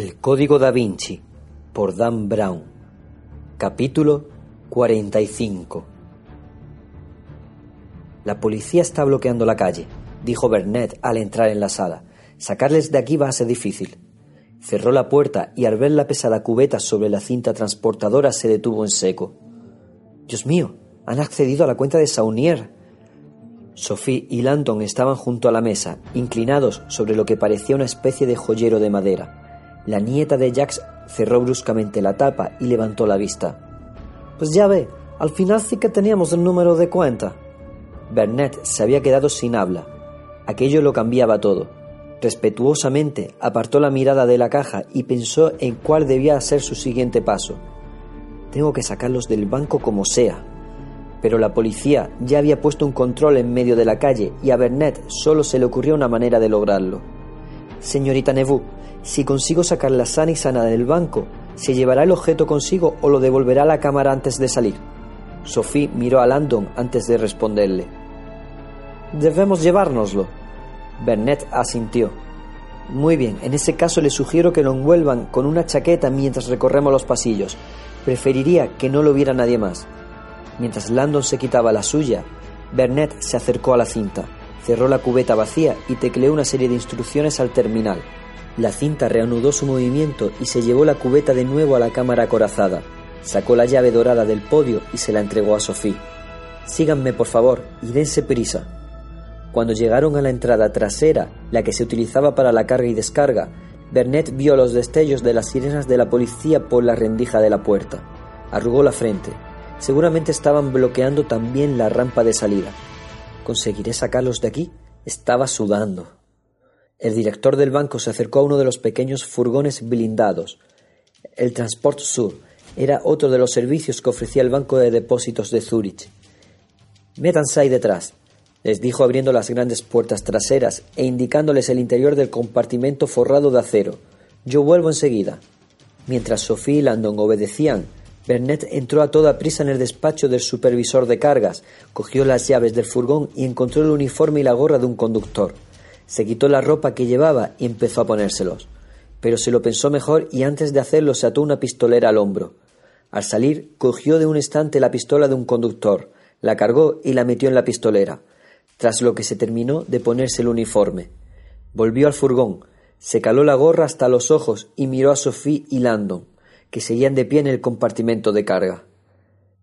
El Código da Vinci por Dan Brown Capítulo 45 La policía está bloqueando la calle, dijo Bernet al entrar en la sala. Sacarles de aquí va a ser difícil. Cerró la puerta y al ver la pesada cubeta sobre la cinta transportadora se detuvo en seco. Dios mío, han accedido a la cuenta de Saunier. Sophie y Landon estaban junto a la mesa, inclinados sobre lo que parecía una especie de joyero de madera. La nieta de Jax cerró bruscamente la tapa y levantó la vista. Pues ya ve, al final sí que teníamos el número de cuenta. Bernet se había quedado sin habla. Aquello lo cambiaba todo. Respetuosamente apartó la mirada de la caja y pensó en cuál debía ser su siguiente paso. Tengo que sacarlos del banco como sea. Pero la policía ya había puesto un control en medio de la calle y a Bernet solo se le ocurrió una manera de lograrlo. Señorita Nevu, si consigo sacarla sana y sana del banco, ¿se llevará el objeto consigo o lo devolverá a la cámara antes de salir? Sophie miró a Landon antes de responderle. Debemos llevárnoslo. Bernet asintió. Muy bien, en ese caso le sugiero que lo envuelvan con una chaqueta mientras recorremos los pasillos. Preferiría que no lo viera nadie más. Mientras Landon se quitaba la suya, Bernet se acercó a la cinta, cerró la cubeta vacía y tecleó una serie de instrucciones al terminal. La cinta reanudó su movimiento y se llevó la cubeta de nuevo a la cámara acorazada. Sacó la llave dorada del podio y se la entregó a Sophie. Síganme, por favor, y dense prisa. Cuando llegaron a la entrada trasera, la que se utilizaba para la carga y descarga, Bernet vio los destellos de las sirenas de la policía por la rendija de la puerta. Arrugó la frente. Seguramente estaban bloqueando también la rampa de salida. ¿Conseguiré sacarlos de aquí? Estaba sudando. El director del banco se acercó a uno de los pequeños furgones blindados. El Transport Sur era otro de los servicios que ofrecía el Banco de Depósitos de Zúrich. Métanse ahí detrás, les dijo abriendo las grandes puertas traseras e indicándoles el interior del compartimento forrado de acero. Yo vuelvo enseguida. Mientras Sophie y Landon obedecían, Bernet entró a toda prisa en el despacho del supervisor de cargas, cogió las llaves del furgón y encontró el uniforme y la gorra de un conductor. Se quitó la ropa que llevaba y empezó a ponérselos. Pero se lo pensó mejor y antes de hacerlo se ató una pistolera al hombro. Al salir, cogió de un estante la pistola de un conductor, la cargó y la metió en la pistolera, tras lo que se terminó de ponerse el uniforme. Volvió al furgón, se caló la gorra hasta los ojos y miró a Sophie y Landon, que seguían de pie en el compartimento de carga.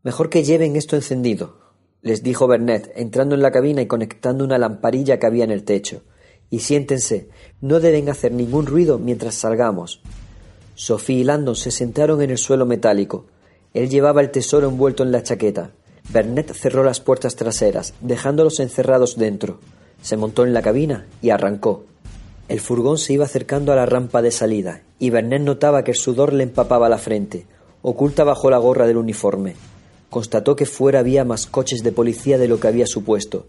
Mejor que lleven esto encendido, les dijo Bernet, entrando en la cabina y conectando una lamparilla que había en el techo. Y siéntense, no deben hacer ningún ruido mientras salgamos. Sophie y Landon se sentaron en el suelo metálico. Él llevaba el tesoro envuelto en la chaqueta. Bernet cerró las puertas traseras, dejándolos encerrados dentro. Se montó en la cabina y arrancó. El furgón se iba acercando a la rampa de salida, y Bernet notaba que el sudor le empapaba la frente, oculta bajo la gorra del uniforme. Constató que fuera había más coches de policía de lo que había supuesto.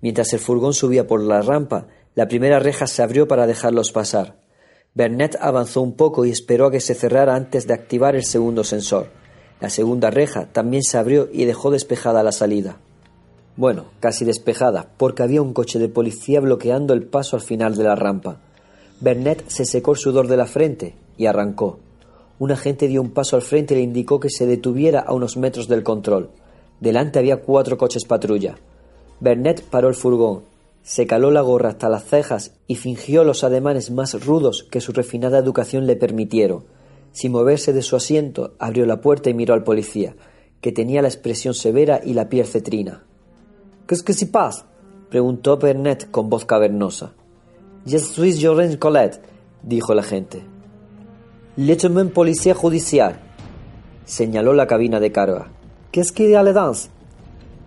Mientras el furgón subía por la rampa, la primera reja se abrió para dejarlos pasar. Bernet avanzó un poco y esperó a que se cerrara antes de activar el segundo sensor. La segunda reja también se abrió y dejó despejada la salida. Bueno, casi despejada, porque había un coche de policía bloqueando el paso al final de la rampa. Bernet se secó el sudor de la frente y arrancó. Un agente dio un paso al frente y le indicó que se detuviera a unos metros del control. Delante había cuatro coches patrulla. Bernet paró el furgón, se caló la gorra hasta las cejas y fingió los ademanes más rudos que su refinada educación le permitieron. Sin moverse de su asiento, abrió la puerta y miró al policía, que tenía la expresión severa y la piel cetrina. ¿Qué que si pasa? preguntó Bernet con voz cavernosa. Je suis Jorens Colette, dijo el agente. Lieutenant policía judicial, señaló la cabina de carga. ¿Qué es que le dans?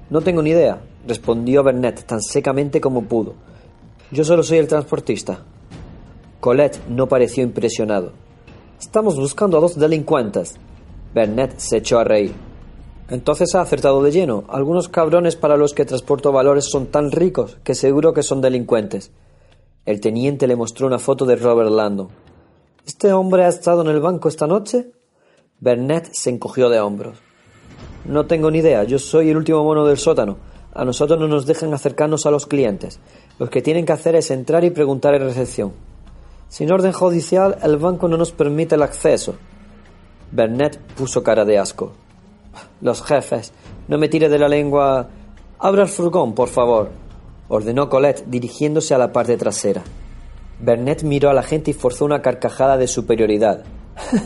No tengo ni idea, respondió Bernet tan secamente como pudo. Yo solo soy el transportista. Colette no pareció impresionado. Estamos buscando a dos delincuentes. Bernett se echó a reír. Entonces ha acertado de lleno. Algunos cabrones para los que transporto valores son tan ricos que seguro que son delincuentes. El teniente le mostró una foto de Robert Landon. ¿Este hombre ha estado en el banco esta noche? Bernett se encogió de hombros. No tengo ni idea. Yo soy el último mono del sótano. A nosotros no nos dejan acercarnos a los clientes. Lo que tienen que hacer es entrar y preguntar en recepción. Sin orden judicial, el banco no nos permite el acceso. Bernett puso cara de asco. Los jefes. No me tire de la lengua. Abra el furgón, por favor, ordenó Colette dirigiéndose a la parte trasera. Bernett miró a la gente y forzó una carcajada de superioridad.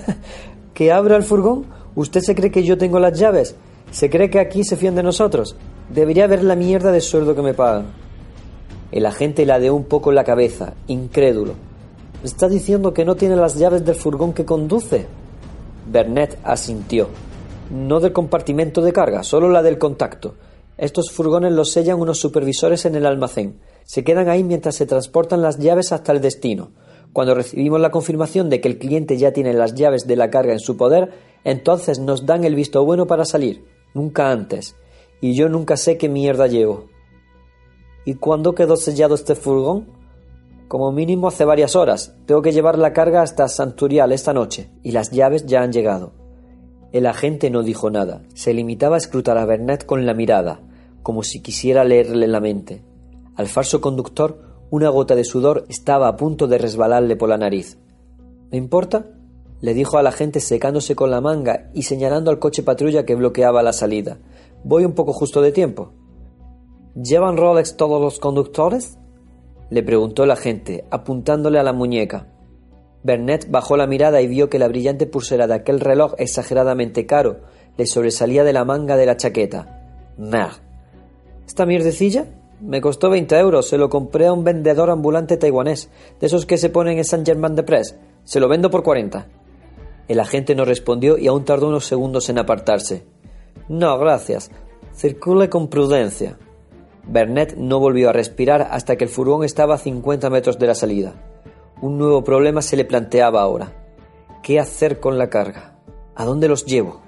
¿Que abra el furgón? ¿Usted se cree que yo tengo las llaves? ¿Se cree que aquí se fían de nosotros? Debería ver la mierda de sueldo que me pagan. El agente ladeó un poco la cabeza, incrédulo. ¿Me está diciendo que no tiene las llaves del furgón que conduce? Bernett asintió. No del compartimento de carga, solo la del contacto. Estos furgones los sellan unos supervisores en el almacén. Se quedan ahí mientras se transportan las llaves hasta el destino. Cuando recibimos la confirmación de que el cliente ya tiene las llaves de la carga en su poder, entonces nos dan el visto bueno para salir. Nunca antes. Y yo nunca sé qué mierda llevo. ¿Y cuándo quedó sellado este furgón? Como mínimo hace varias horas. Tengo que llevar la carga hasta Santurial esta noche. Y las llaves ya han llegado. El agente no dijo nada, se limitaba a escrutar a Bernat con la mirada, como si quisiera leerle la mente. Al falso conductor, una gota de sudor estaba a punto de resbalarle por la nariz. ¿Me importa? le dijo al agente secándose con la manga y señalando al coche patrulla que bloqueaba la salida. Voy un poco justo de tiempo. ¿Llevan Rolex todos los conductores? le preguntó el agente, apuntándole a la muñeca. Bernet bajó la mirada y vio que la brillante pulsera de aquel reloj exageradamente caro le sobresalía de la manga de la chaqueta. Mer. ¿Esta mierdecilla? Me costó 20 euros. Se lo compré a un vendedor ambulante taiwanés, de esos que se ponen en Saint Germain de Press. Se lo vendo por 40. El agente no respondió y aún tardó unos segundos en apartarse. No, gracias. Circule con prudencia. Bernet no volvió a respirar hasta que el furgón estaba a 50 metros de la salida. Un nuevo problema se le planteaba ahora. ¿Qué hacer con la carga? ¿A dónde los llevo?